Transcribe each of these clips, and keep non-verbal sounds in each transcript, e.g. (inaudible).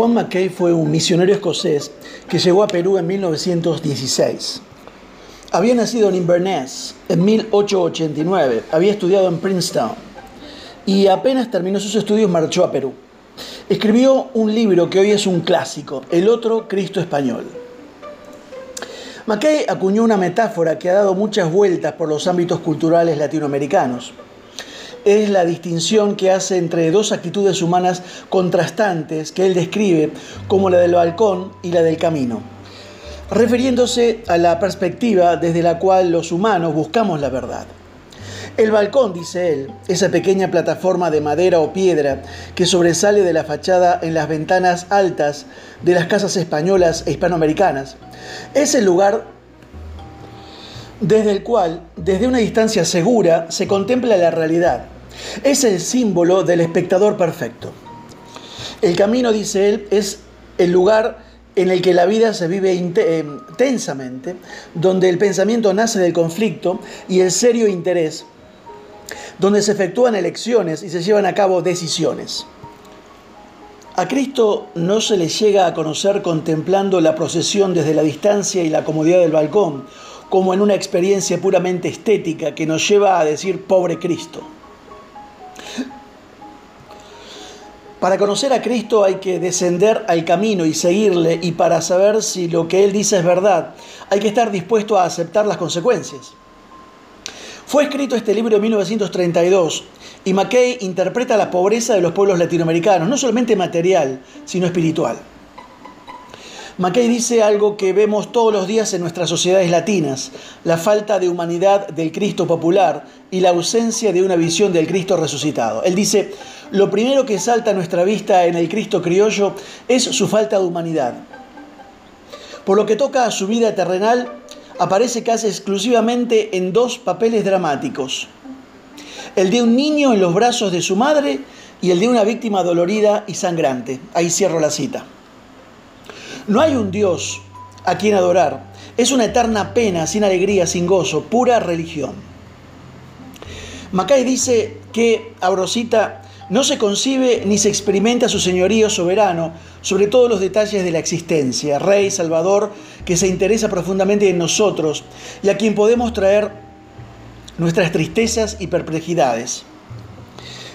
Juan Mackay fue un misionero escocés que llegó a Perú en 1916. Había nacido en Inverness en 1889, había estudiado en Princeton y apenas terminó sus estudios marchó a Perú. Escribió un libro que hoy es un clásico, El otro Cristo español. Mackay acuñó una metáfora que ha dado muchas vueltas por los ámbitos culturales latinoamericanos es la distinción que hace entre dos actitudes humanas contrastantes que él describe como la del balcón y la del camino, refiriéndose a la perspectiva desde la cual los humanos buscamos la verdad. El balcón, dice él, esa pequeña plataforma de madera o piedra que sobresale de la fachada en las ventanas altas de las casas españolas e hispanoamericanas, es el lugar desde el cual, desde una distancia segura, se contempla la realidad. Es el símbolo del espectador perfecto. El camino, dice él, es el lugar en el que la vida se vive intensamente, eh, donde el pensamiento nace del conflicto y el serio interés, donde se efectúan elecciones y se llevan a cabo decisiones. A Cristo no se le llega a conocer contemplando la procesión desde la distancia y la comodidad del balcón, como en una experiencia puramente estética que nos lleva a decir pobre Cristo. Para conocer a Cristo hay que descender al camino y seguirle y para saber si lo que Él dice es verdad hay que estar dispuesto a aceptar las consecuencias. Fue escrito este libro en 1932 y Mackay interpreta la pobreza de los pueblos latinoamericanos, no solamente material, sino espiritual. Mackay dice algo que vemos todos los días en nuestras sociedades latinas, la falta de humanidad del Cristo popular y la ausencia de una visión del Cristo resucitado. Él dice, lo primero que salta a nuestra vista en el Cristo criollo es su falta de humanidad. Por lo que toca a su vida terrenal, aparece casi exclusivamente en dos papeles dramáticos. El de un niño en los brazos de su madre y el de una víctima dolorida y sangrante. Ahí cierro la cita. No hay un Dios a quien adorar. Es una eterna pena, sin alegría, sin gozo, pura religión. Macay dice que, Abrosita, no se concibe ni se experimenta su señorío soberano sobre todos los detalles de la existencia, Rey, Salvador, que se interesa profundamente en nosotros y a quien podemos traer nuestras tristezas y perplejidades.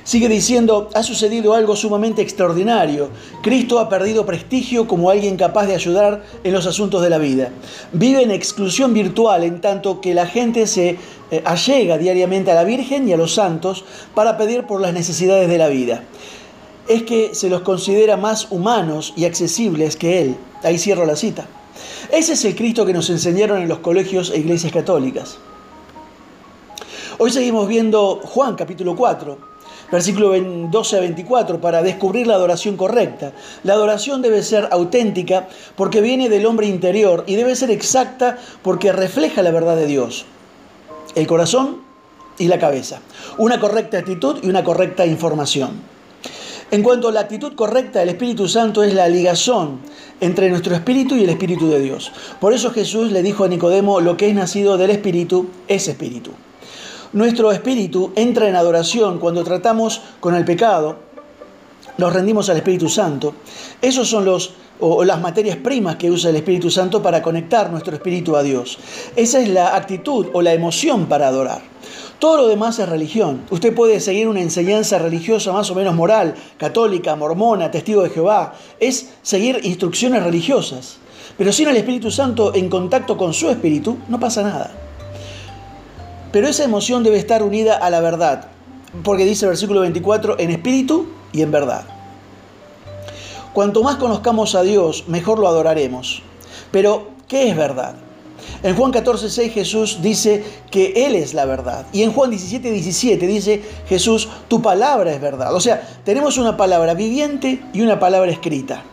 Sigue diciendo, ha sucedido algo sumamente extraordinario. Cristo ha perdido prestigio como alguien capaz de ayudar en los asuntos de la vida. Vive en exclusión virtual en tanto que la gente se eh, allega diariamente a la Virgen y a los santos para pedir por las necesidades de la vida. Es que se los considera más humanos y accesibles que Él. Ahí cierro la cita. Ese es el Cristo que nos enseñaron en los colegios e iglesias católicas. Hoy seguimos viendo Juan capítulo 4 versículo 12 a 24, para descubrir la adoración correcta. La adoración debe ser auténtica porque viene del hombre interior y debe ser exacta porque refleja la verdad de Dios. El corazón y la cabeza. Una correcta actitud y una correcta información. En cuanto a la actitud correcta, el Espíritu Santo es la ligazón entre nuestro espíritu y el Espíritu de Dios. Por eso Jesús le dijo a Nicodemo, lo que es nacido del Espíritu es Espíritu. Nuestro espíritu entra en adoración cuando tratamos con el pecado, nos rendimos al Espíritu Santo. Esos son los o las materias primas que usa el Espíritu Santo para conectar nuestro espíritu a Dios. Esa es la actitud o la emoción para adorar. Todo lo demás es religión. Usted puede seguir una enseñanza religiosa más o menos moral, católica, mormona, testigo de Jehová. Es seguir instrucciones religiosas. Pero sin el Espíritu Santo en contacto con su espíritu, no pasa nada. Pero esa emoción debe estar unida a la verdad, porque dice el versículo 24, en espíritu y en verdad. Cuanto más conozcamos a Dios, mejor lo adoraremos. Pero, ¿qué es verdad? En Juan 14, 6 Jesús dice que Él es la verdad. Y en Juan 17, 17 dice Jesús, tu palabra es verdad. O sea, tenemos una palabra viviente y una palabra escrita.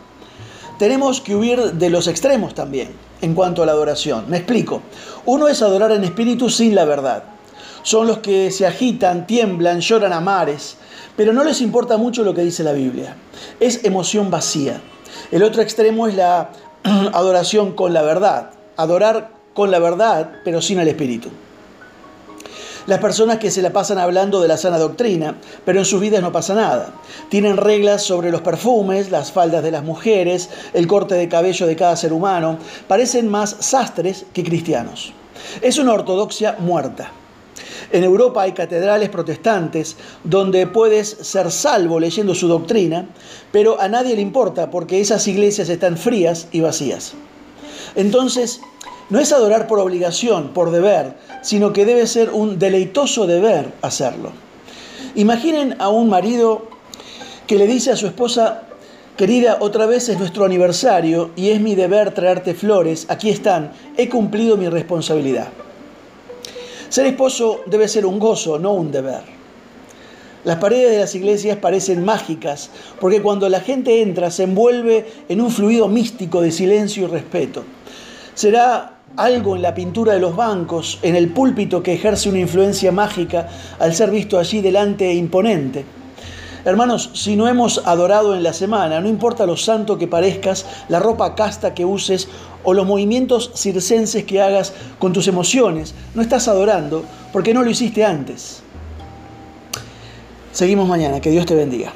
Tenemos que huir de los extremos también en cuanto a la adoración. Me explico. Uno es adorar en espíritu sin la verdad son los que se agitan, tiemblan, lloran a mares, pero no les importa mucho lo que dice la Biblia. Es emoción vacía. El otro extremo es la (clears throat) adoración con la verdad, adorar con la verdad, pero sin el Espíritu. Las personas que se la pasan hablando de la sana doctrina, pero en sus vidas no pasa nada. Tienen reglas sobre los perfumes, las faldas de las mujeres, el corte de cabello de cada ser humano. Parecen más sastres que cristianos. Es una ortodoxia muerta. En Europa hay catedrales protestantes donde puedes ser salvo leyendo su doctrina, pero a nadie le importa porque esas iglesias están frías y vacías. Entonces, no es adorar por obligación, por deber, sino que debe ser un deleitoso deber hacerlo. Imaginen a un marido que le dice a su esposa, querida, otra vez es nuestro aniversario y es mi deber traerte flores, aquí están, he cumplido mi responsabilidad. Ser esposo debe ser un gozo, no un deber. Las paredes de las iglesias parecen mágicas porque cuando la gente entra se envuelve en un fluido místico de silencio y respeto. Será algo en la pintura de los bancos, en el púlpito que ejerce una influencia mágica al ser visto allí delante e imponente. Hermanos, si no hemos adorado en la semana, no importa lo santo que parezcas, la ropa casta que uses o los movimientos circenses que hagas con tus emociones, no estás adorando porque no lo hiciste antes. Seguimos mañana, que Dios te bendiga.